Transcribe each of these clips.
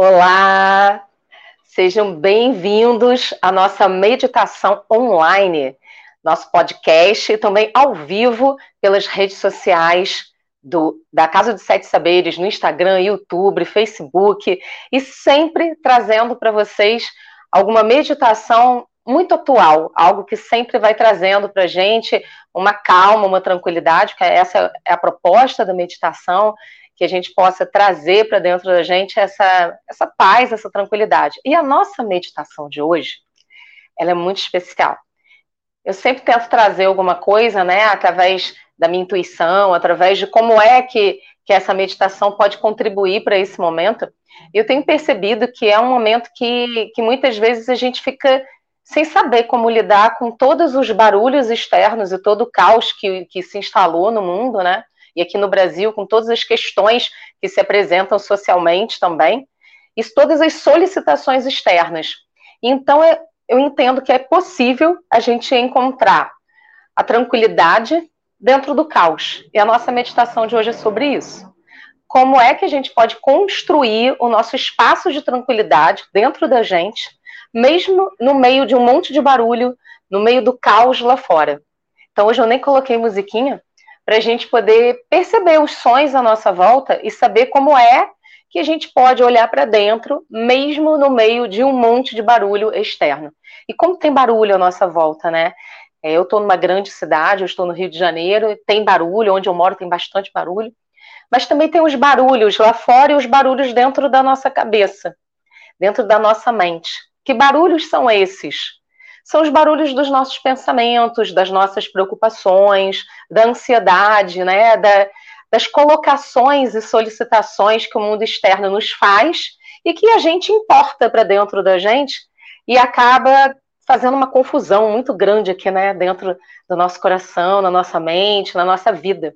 Olá, sejam bem-vindos à nossa meditação online, nosso podcast e também ao vivo pelas redes sociais do, da Casa dos Sete Saberes no Instagram, YouTube, Facebook e sempre trazendo para vocês alguma meditação muito atual, algo que sempre vai trazendo para a gente uma calma, uma tranquilidade, que essa é a proposta da meditação, que a gente possa trazer para dentro da gente essa, essa paz, essa tranquilidade. E a nossa meditação de hoje, ela é muito especial. Eu sempre tento trazer alguma coisa, né, através da minha intuição, através de como é que, que essa meditação pode contribuir para esse momento. Eu tenho percebido que é um momento que, que muitas vezes a gente fica sem saber como lidar com todos os barulhos externos e todo o caos que, que se instalou no mundo, né? E aqui no Brasil, com todas as questões que se apresentam socialmente também, e todas as solicitações externas. Então, é, eu entendo que é possível a gente encontrar a tranquilidade dentro do caos. E a nossa meditação de hoje é sobre isso. Como é que a gente pode construir o nosso espaço de tranquilidade dentro da gente mesmo no meio de um monte de barulho, no meio do caos lá fora. Então hoje eu nem coloquei musiquinha para a gente poder perceber os sons à nossa volta e saber como é que a gente pode olhar para dentro, mesmo no meio de um monte de barulho externo. E como tem barulho à nossa volta, né? É, eu estou numa grande cidade, eu estou no Rio de Janeiro, tem barulho, onde eu moro tem bastante barulho, mas também tem os barulhos lá fora e os barulhos dentro da nossa cabeça, dentro da nossa mente. Que barulhos são esses? São os barulhos dos nossos pensamentos, das nossas preocupações, da ansiedade, né? Da, das colocações e solicitações que o mundo externo nos faz e que a gente importa para dentro da gente e acaba fazendo uma confusão muito grande aqui, né, dentro do nosso coração, na nossa mente, na nossa vida.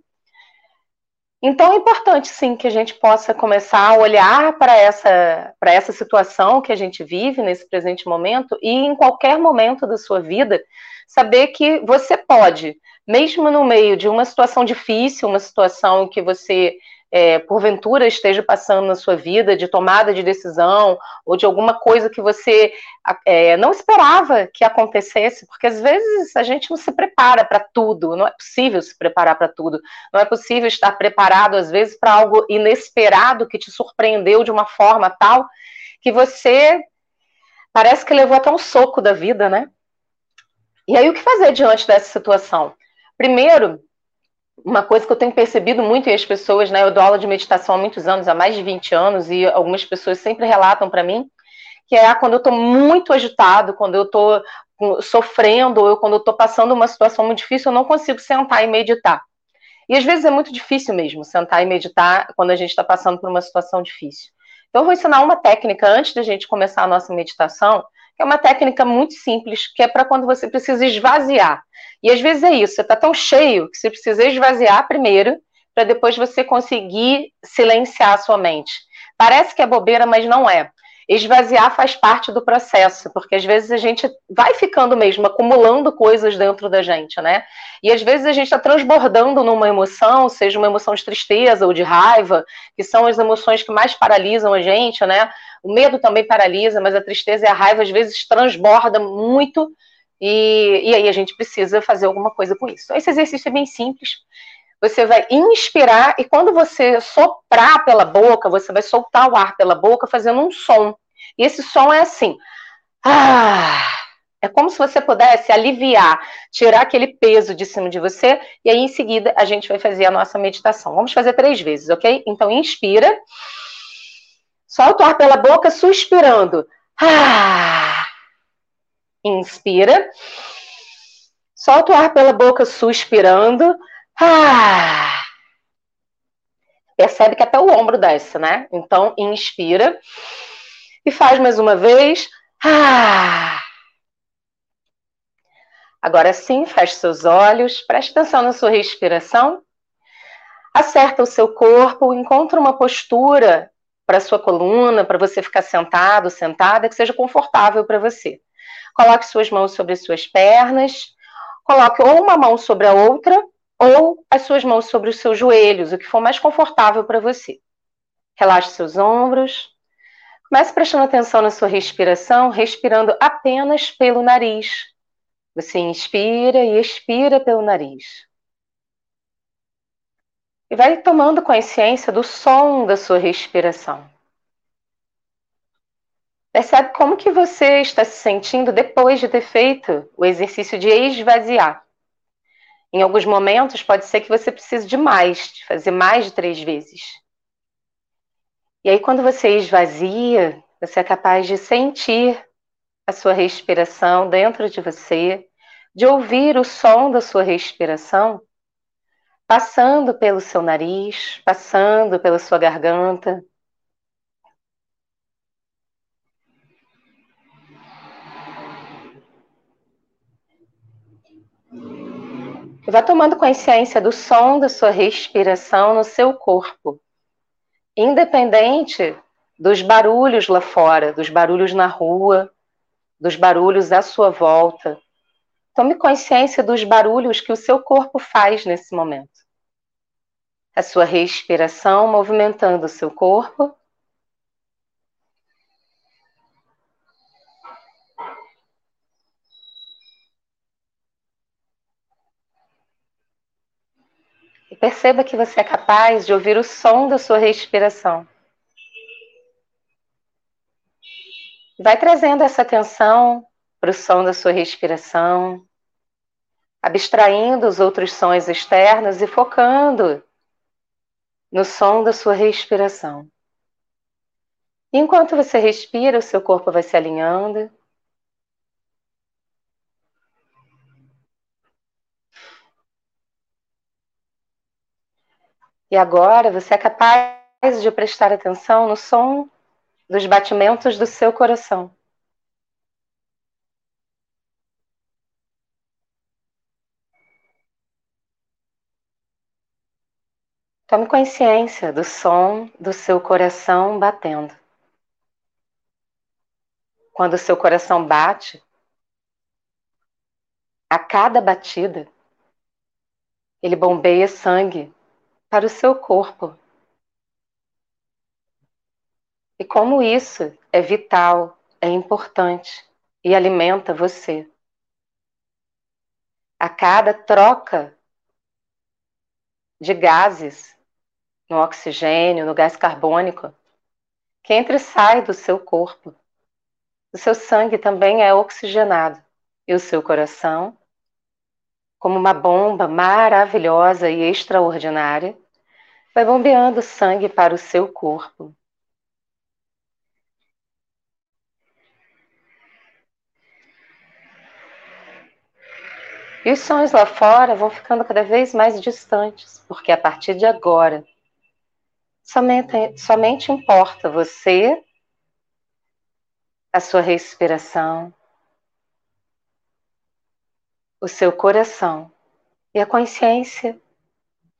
Então é importante sim que a gente possa começar a olhar para essa, para essa situação que a gente vive nesse presente momento e em qualquer momento da sua vida saber que você pode, mesmo no meio de uma situação difícil, uma situação que você é, porventura esteja passando na sua vida de tomada de decisão ou de alguma coisa que você é, não esperava que acontecesse, porque às vezes a gente não se prepara para tudo, não é possível se preparar para tudo, não é possível estar preparado às vezes para algo inesperado que te surpreendeu de uma forma tal que você parece que levou até um soco da vida, né? E aí o que fazer diante dessa situação? Primeiro, uma coisa que eu tenho percebido muito em as pessoas, né? Eu dou aula de meditação há muitos anos, há mais de 20 anos, e algumas pessoas sempre relatam para mim que é quando eu estou muito agitado, quando eu estou sofrendo, ou quando eu estou passando uma situação muito difícil, eu não consigo sentar e meditar. E às vezes é muito difícil mesmo sentar e meditar quando a gente está passando por uma situação difícil. Então, eu vou ensinar uma técnica antes da gente começar a nossa meditação, que é uma técnica muito simples, que é para quando você precisa esvaziar. E às vezes é isso, você está tão cheio que você precisa esvaziar primeiro, para depois você conseguir silenciar a sua mente. Parece que é bobeira, mas não é. Esvaziar faz parte do processo, porque às vezes a gente vai ficando mesmo acumulando coisas dentro da gente, né? E às vezes a gente está transbordando numa emoção, seja uma emoção de tristeza ou de raiva, que são as emoções que mais paralisam a gente, né? O medo também paralisa, mas a tristeza e a raiva às vezes transborda muito e, e aí a gente precisa fazer alguma coisa com isso. Esse exercício é bem simples. Você vai inspirar e quando você soprar pela boca, você vai soltar o ar pela boca fazendo um som. E esse som é assim. Ah, é como se você pudesse aliviar, tirar aquele peso de cima de você, e aí em seguida a gente vai fazer a nossa meditação. Vamos fazer três vezes, ok? Então, inspira, solta o ar pela boca, suspirando. Ah, Inspira. Solta o ar pela boca, suspirando. Ah. Percebe que até o ombro desce, né? Então, inspira. E faz mais uma vez. Ah. Agora sim, feche seus olhos, preste atenção na sua respiração. Acerta o seu corpo, encontra uma postura para sua coluna, para você ficar sentado, sentada, que seja confortável para você. Coloque suas mãos sobre as suas pernas. Coloque ou uma mão sobre a outra, ou as suas mãos sobre os seus joelhos, o que for mais confortável para você. Relaxe seus ombros. Mas prestando atenção na sua respiração, respirando apenas pelo nariz. Você inspira e expira pelo nariz. E vai tomando consciência do som da sua respiração. Percebe como que você está se sentindo depois de ter feito o exercício de esvaziar. Em alguns momentos, pode ser que você precise de mais, de fazer mais de três vezes. E aí, quando você esvazia, você é capaz de sentir a sua respiração dentro de você, de ouvir o som da sua respiração passando pelo seu nariz, passando pela sua garganta. Vá tomando consciência do som da sua respiração no seu corpo independente dos barulhos lá fora, dos barulhos na rua, dos barulhos à sua volta. Tome consciência dos barulhos que o seu corpo faz nesse momento. A sua respiração movimentando o seu corpo. Perceba que você é capaz de ouvir o som da sua respiração. Vai trazendo essa atenção para o som da sua respiração, abstraindo os outros sons externos e focando no som da sua respiração. Enquanto você respira, o seu corpo vai se alinhando. E agora você é capaz de prestar atenção no som dos batimentos do seu coração. Tome consciência do som do seu coração batendo. Quando o seu coração bate, a cada batida, ele bombeia sangue para o seu corpo. E como isso é vital, é importante e alimenta você. A cada troca de gases no oxigênio, no gás carbônico, que entra e sai do seu corpo. O seu sangue também é oxigenado e o seu coração, como uma bomba maravilhosa e extraordinária, vai bombeando sangue para o seu corpo. E os sons lá fora vão ficando cada vez mais distantes, porque a partir de agora, somente, somente importa você, a sua respiração, o seu coração e a consciência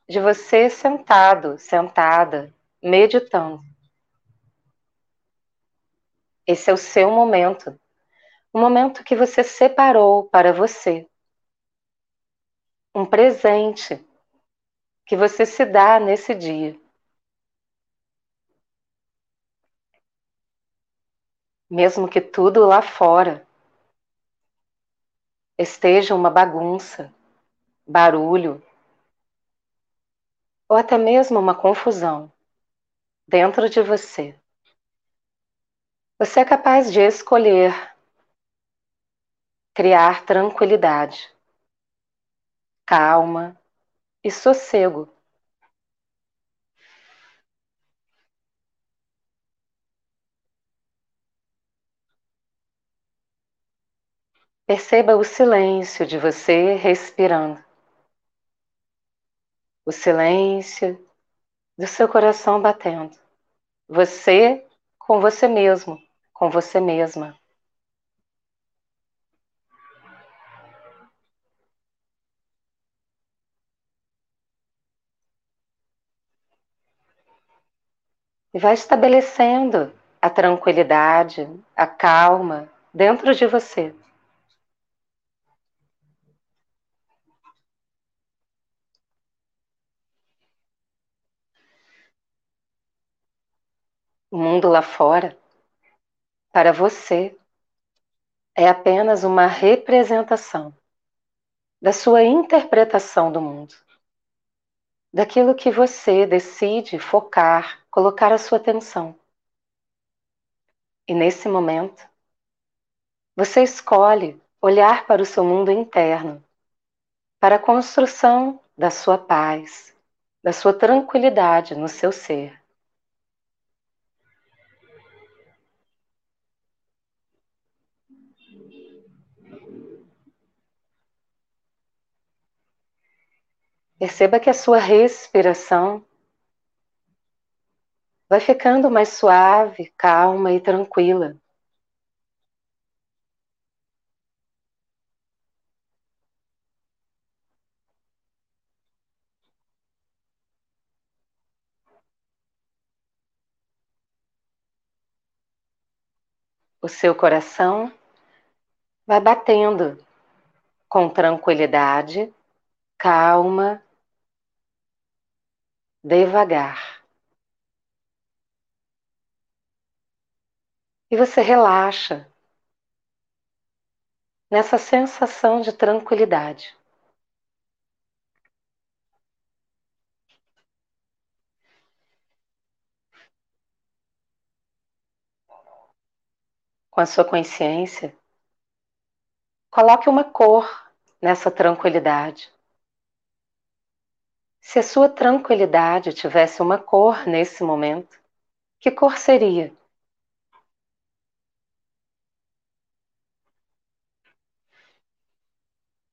de você sentado, sentada, meditando. Esse é o seu momento, o momento que você separou para você. Um presente que você se dá nesse dia. Mesmo que tudo lá fora esteja uma bagunça, barulho, ou até mesmo uma confusão dentro de você. Você é capaz de escolher criar tranquilidade, calma e sossego. Perceba o silêncio de você respirando o silêncio do seu coração batendo. Você com você mesmo, com você mesma. E vai estabelecendo a tranquilidade, a calma dentro de você. O mundo lá fora para você, é apenas uma representação da sua interpretação do mundo, daquilo que você decide focar, colocar a sua atenção. E nesse momento, você escolhe olhar para o seu mundo interno, para a construção da sua paz, da sua tranquilidade no seu ser. Perceba que a sua respiração vai ficando mais suave, calma e tranquila. O seu coração vai batendo com tranquilidade, calma devagar. E você relaxa nessa sensação de tranquilidade. Com a sua consciência, coloque uma cor nessa tranquilidade. Se a sua tranquilidade tivesse uma cor nesse momento, que cor seria?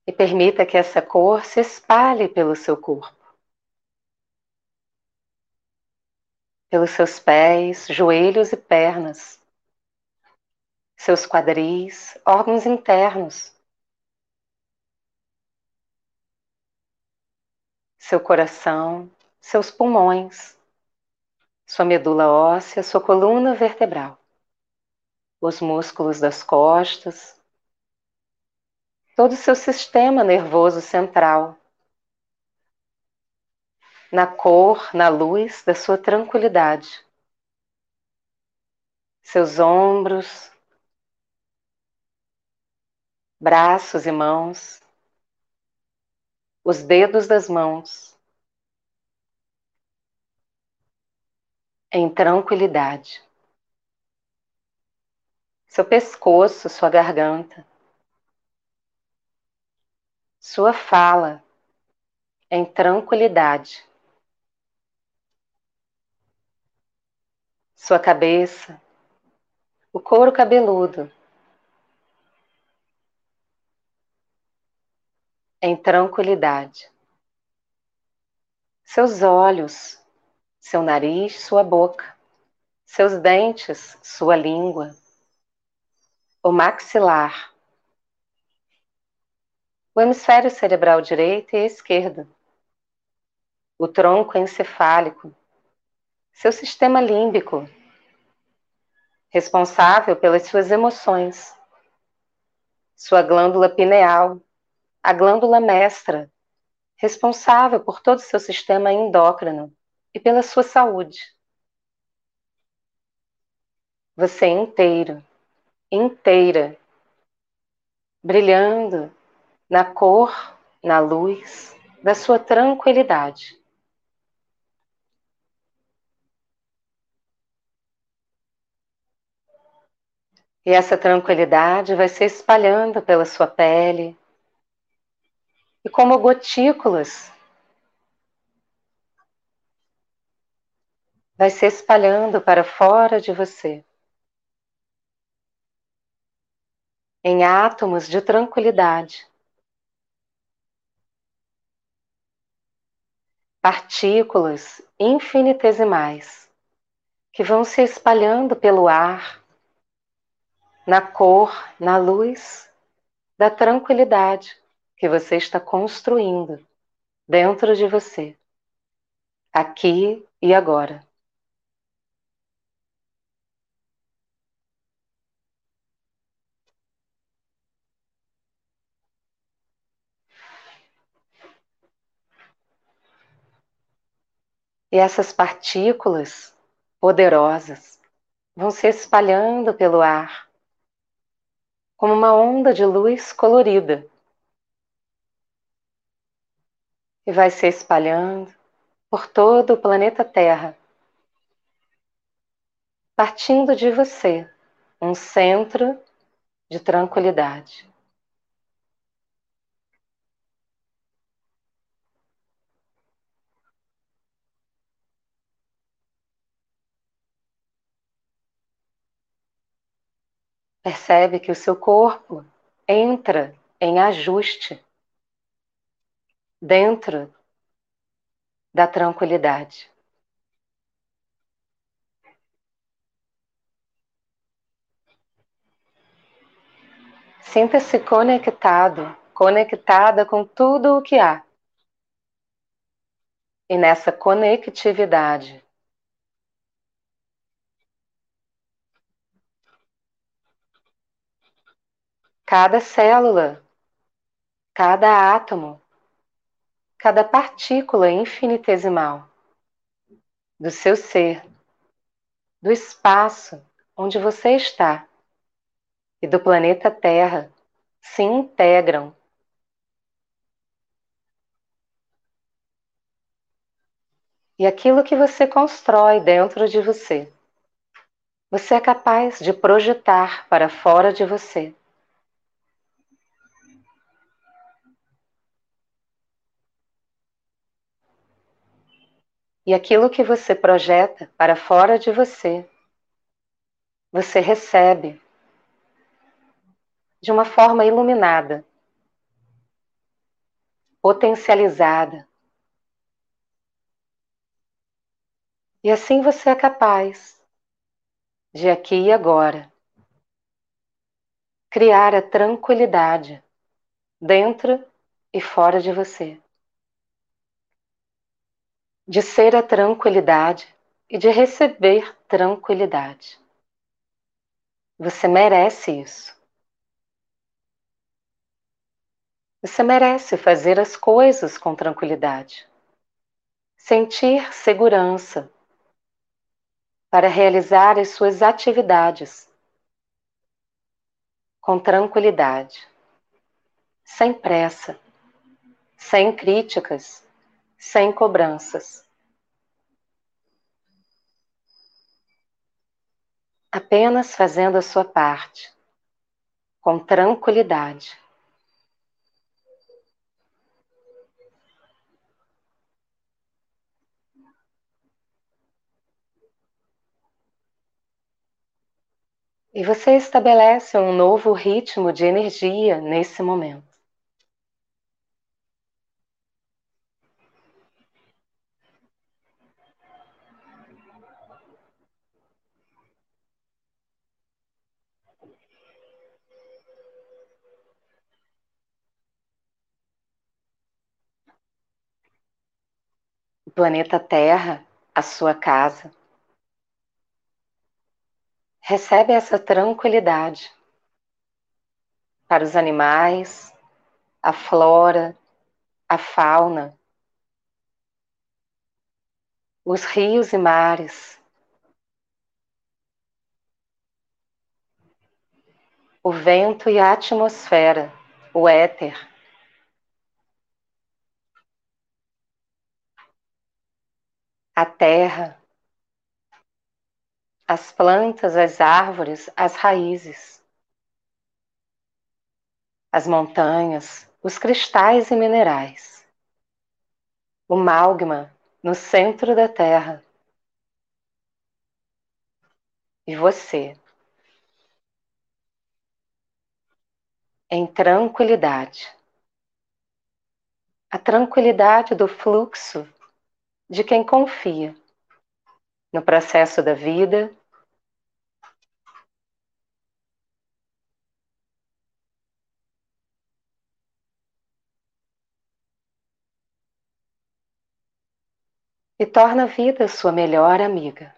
E permita que essa cor se espalhe pelo seu corpo. Pelos seus pés, joelhos e pernas. Seus quadris, órgãos internos. Seu coração, seus pulmões, sua medula óssea, sua coluna vertebral, os músculos das costas, todo o seu sistema nervoso central, na cor, na luz da sua tranquilidade, seus ombros, braços e mãos, os dedos das mãos em tranquilidade. Seu pescoço, sua garganta, sua fala em tranquilidade. Sua cabeça, o couro cabeludo em tranquilidade. Seus olhos, seu nariz, sua boca, seus dentes, sua língua, o maxilar, o hemisfério cerebral direito e esquerdo, o tronco encefálico, seu sistema límbico, responsável pelas suas emoções, sua glândula pineal, a glândula mestra, responsável por todo o seu sistema endócrino e pela sua saúde. Você é inteiro, inteira, brilhando na cor, na luz da sua tranquilidade. E essa tranquilidade vai se espalhando pela sua pele, e como gotículas vai se espalhando para fora de você. Em átomos de tranquilidade. Partículas infinitesimais que vão se espalhando pelo ar, na cor, na luz da tranquilidade que você está construindo dentro de você, aqui e agora. E essas partículas poderosas vão se espalhando pelo ar, como uma onda de luz colorida. E vai se espalhando por todo o planeta Terra, partindo de você, um centro de tranquilidade. Percebe que o seu corpo entra em ajuste dentro da tranquilidade. Sinta-se conectado, conectada com tudo o que há. E nessa conectividade, cada célula, cada átomo, cada partícula infinitesimal do seu ser, do espaço onde você está e do planeta Terra se integram. E aquilo que você constrói dentro de você, você é capaz de projetar para fora de você. E aquilo que você projeta para fora de você, você recebe de uma forma iluminada, potencializada. E assim você é capaz de aqui e agora criar a tranquilidade dentro e fora de você. De ser a tranquilidade e de receber tranquilidade. Você merece isso. Você merece fazer as coisas com tranquilidade, sentir segurança para realizar as suas atividades com tranquilidade, sem pressa, sem críticas, sem cobranças. Apenas fazendo a sua parte, com tranquilidade. E você estabelece um novo ritmo de energia nesse momento. O planeta Terra, a sua casa, recebe essa tranquilidade para os animais, a flora, a fauna, os rios e mares, o vento e a atmosfera, o éter. A terra, as plantas, as árvores, as raízes, as montanhas, os cristais e minerais, o magma no centro da Terra e você em tranquilidade. A tranquilidade do fluxo de quem confia no processo da vida e torna a vida sua melhor amiga.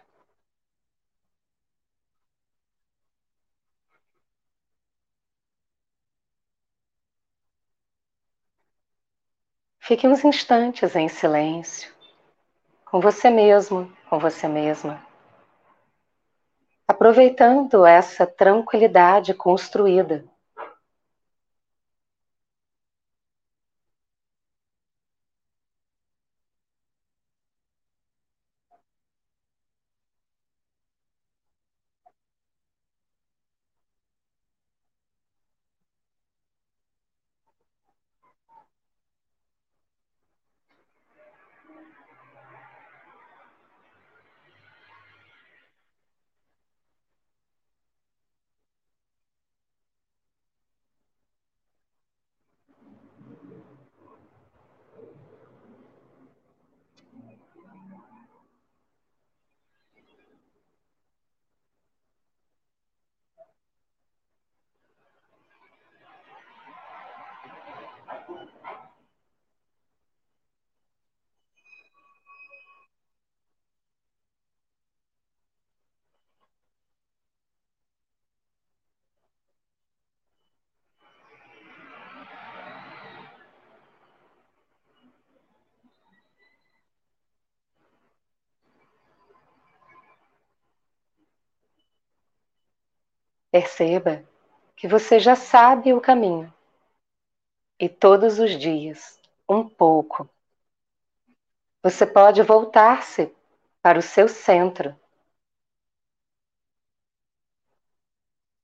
Fique uns instantes em silêncio, com você mesmo, com você mesma. aproveitando essa tranquilidade construída. Perceba que você já sabe o caminho. E todos os dias, um pouco, você pode voltar-se para o seu centro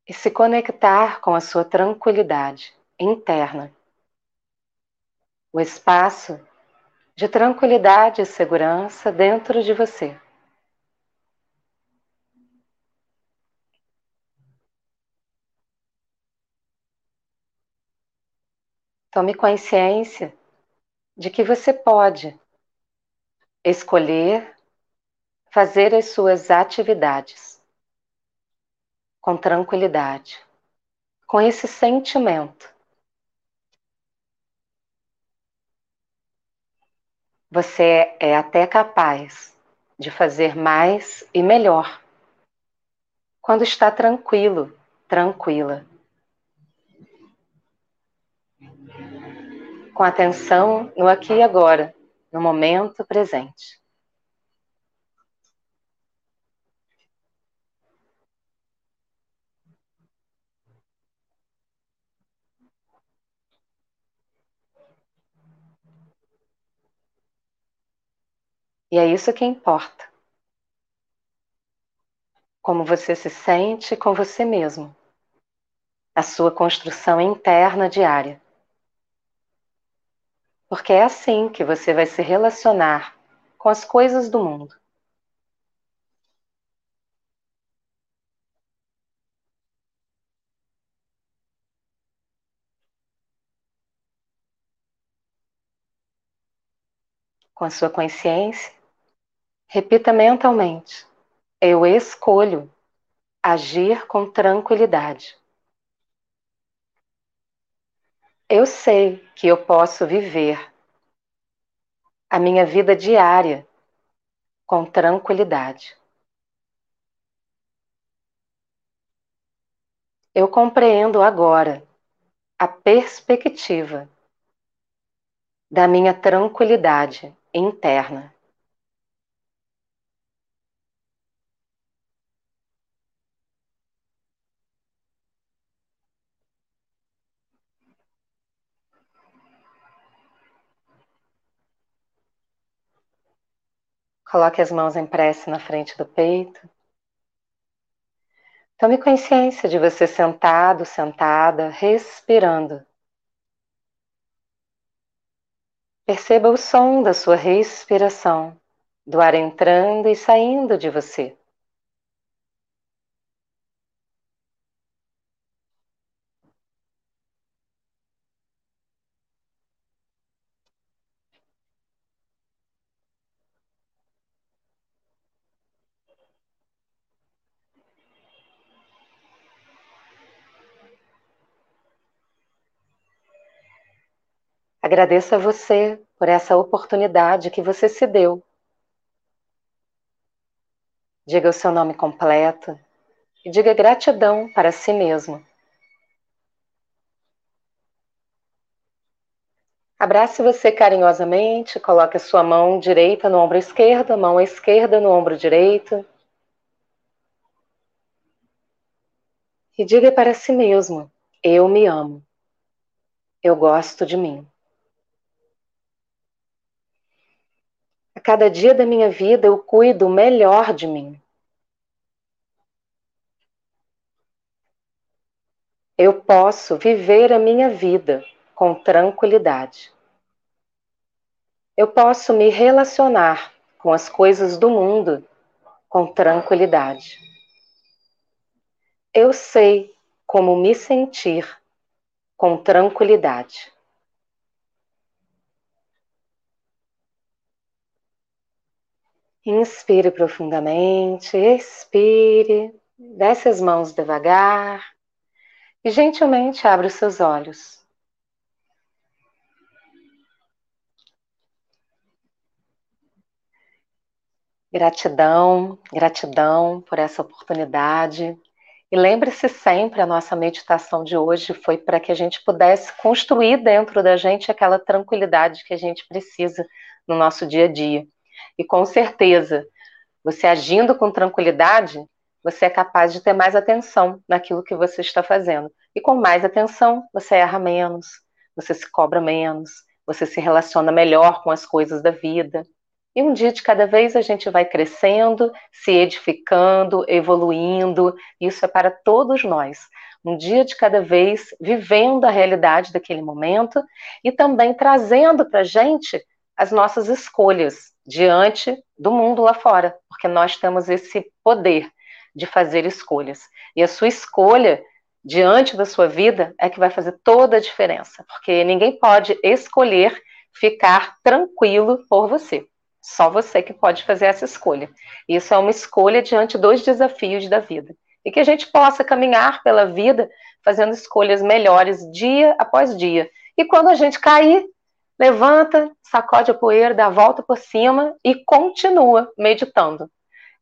e se conectar com a sua tranquilidade interna. O espaço de tranquilidade e segurança dentro de você. Tome consciência de que você pode escolher fazer as suas atividades com tranquilidade, com esse sentimento. Você é até capaz de fazer mais e melhor quando está tranquilo, tranquila. Com atenção no aqui e agora, no momento presente. E é isso que importa. Como você se sente com você mesmo. A sua construção interna diária. Porque é assim que você vai se relacionar com as coisas do mundo. Com a sua consciência, repita mentalmente: Eu escolho agir com tranquilidade. Eu sei que eu posso viver a minha vida diária com tranquilidade. Eu compreendo agora a perspectiva da minha tranquilidade interna. Coloque as mãos em prece na frente do peito. Tome consciência de você sentado, sentada, respirando. Perceba o som da sua respiração, do ar entrando e saindo de você. Agradeço a você por essa oportunidade que você se deu. Diga o seu nome completo e diga gratidão para si mesmo. Abrace você carinhosamente, coloque a sua mão direita no ombro esquerdo, mão esquerda no ombro direito. E diga para si mesmo: eu me amo. Eu gosto de mim. Cada dia da minha vida eu cuido melhor de mim. Eu posso viver a minha vida com tranquilidade. Eu posso me relacionar com as coisas do mundo com tranquilidade. Eu sei como me sentir com tranquilidade. Inspire profundamente, expire, desce as mãos devagar e gentilmente abre os seus olhos. Gratidão, gratidão por essa oportunidade. E lembre-se sempre, a nossa meditação de hoje foi para que a gente pudesse construir dentro da gente aquela tranquilidade que a gente precisa no nosso dia a dia. E com certeza, você agindo com tranquilidade, você é capaz de ter mais atenção naquilo que você está fazendo. E com mais atenção, você erra menos, você se cobra menos, você se relaciona melhor com as coisas da vida, e um dia de cada vez a gente vai crescendo, se edificando, evoluindo. Isso é para todos nós. Um dia de cada vez, vivendo a realidade daquele momento e também trazendo para a gente as nossas escolhas diante do mundo lá fora, porque nós temos esse poder de fazer escolhas. E a sua escolha diante da sua vida é que vai fazer toda a diferença, porque ninguém pode escolher ficar tranquilo por você. Só você que pode fazer essa escolha. Isso é uma escolha diante dos desafios da vida. E que a gente possa caminhar pela vida fazendo escolhas melhores dia após dia. E quando a gente cair, levanta, sacode a poeira, dá a volta por cima e continua meditando.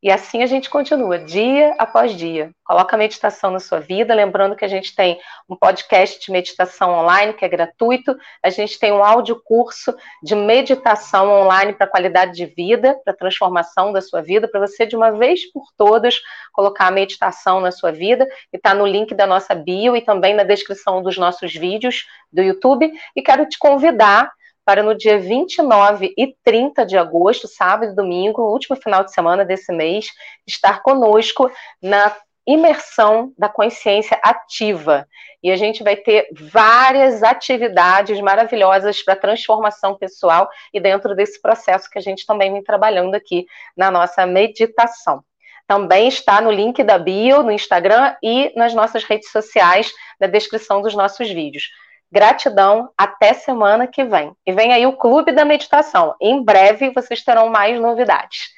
E assim a gente continua, dia após dia. Coloca a meditação na sua vida, lembrando que a gente tem um podcast de meditação online que é gratuito, a gente tem um áudio curso de meditação online para qualidade de vida, para transformação da sua vida, para você de uma vez por todas colocar a meditação na sua vida, e está no link da nossa bio e também na descrição dos nossos vídeos do YouTube. E quero te convidar para no dia 29 e 30 de agosto, sábado e domingo, último final de semana desse mês, estar conosco na imersão da consciência ativa. E a gente vai ter várias atividades maravilhosas para transformação pessoal e dentro desse processo que a gente também vem trabalhando aqui na nossa meditação. Também está no link da bio, no Instagram e nas nossas redes sociais, na descrição dos nossos vídeos. Gratidão, até semana que vem. E vem aí o Clube da Meditação. Em breve vocês terão mais novidades.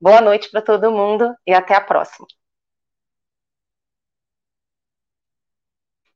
Boa noite para todo mundo e até a próxima.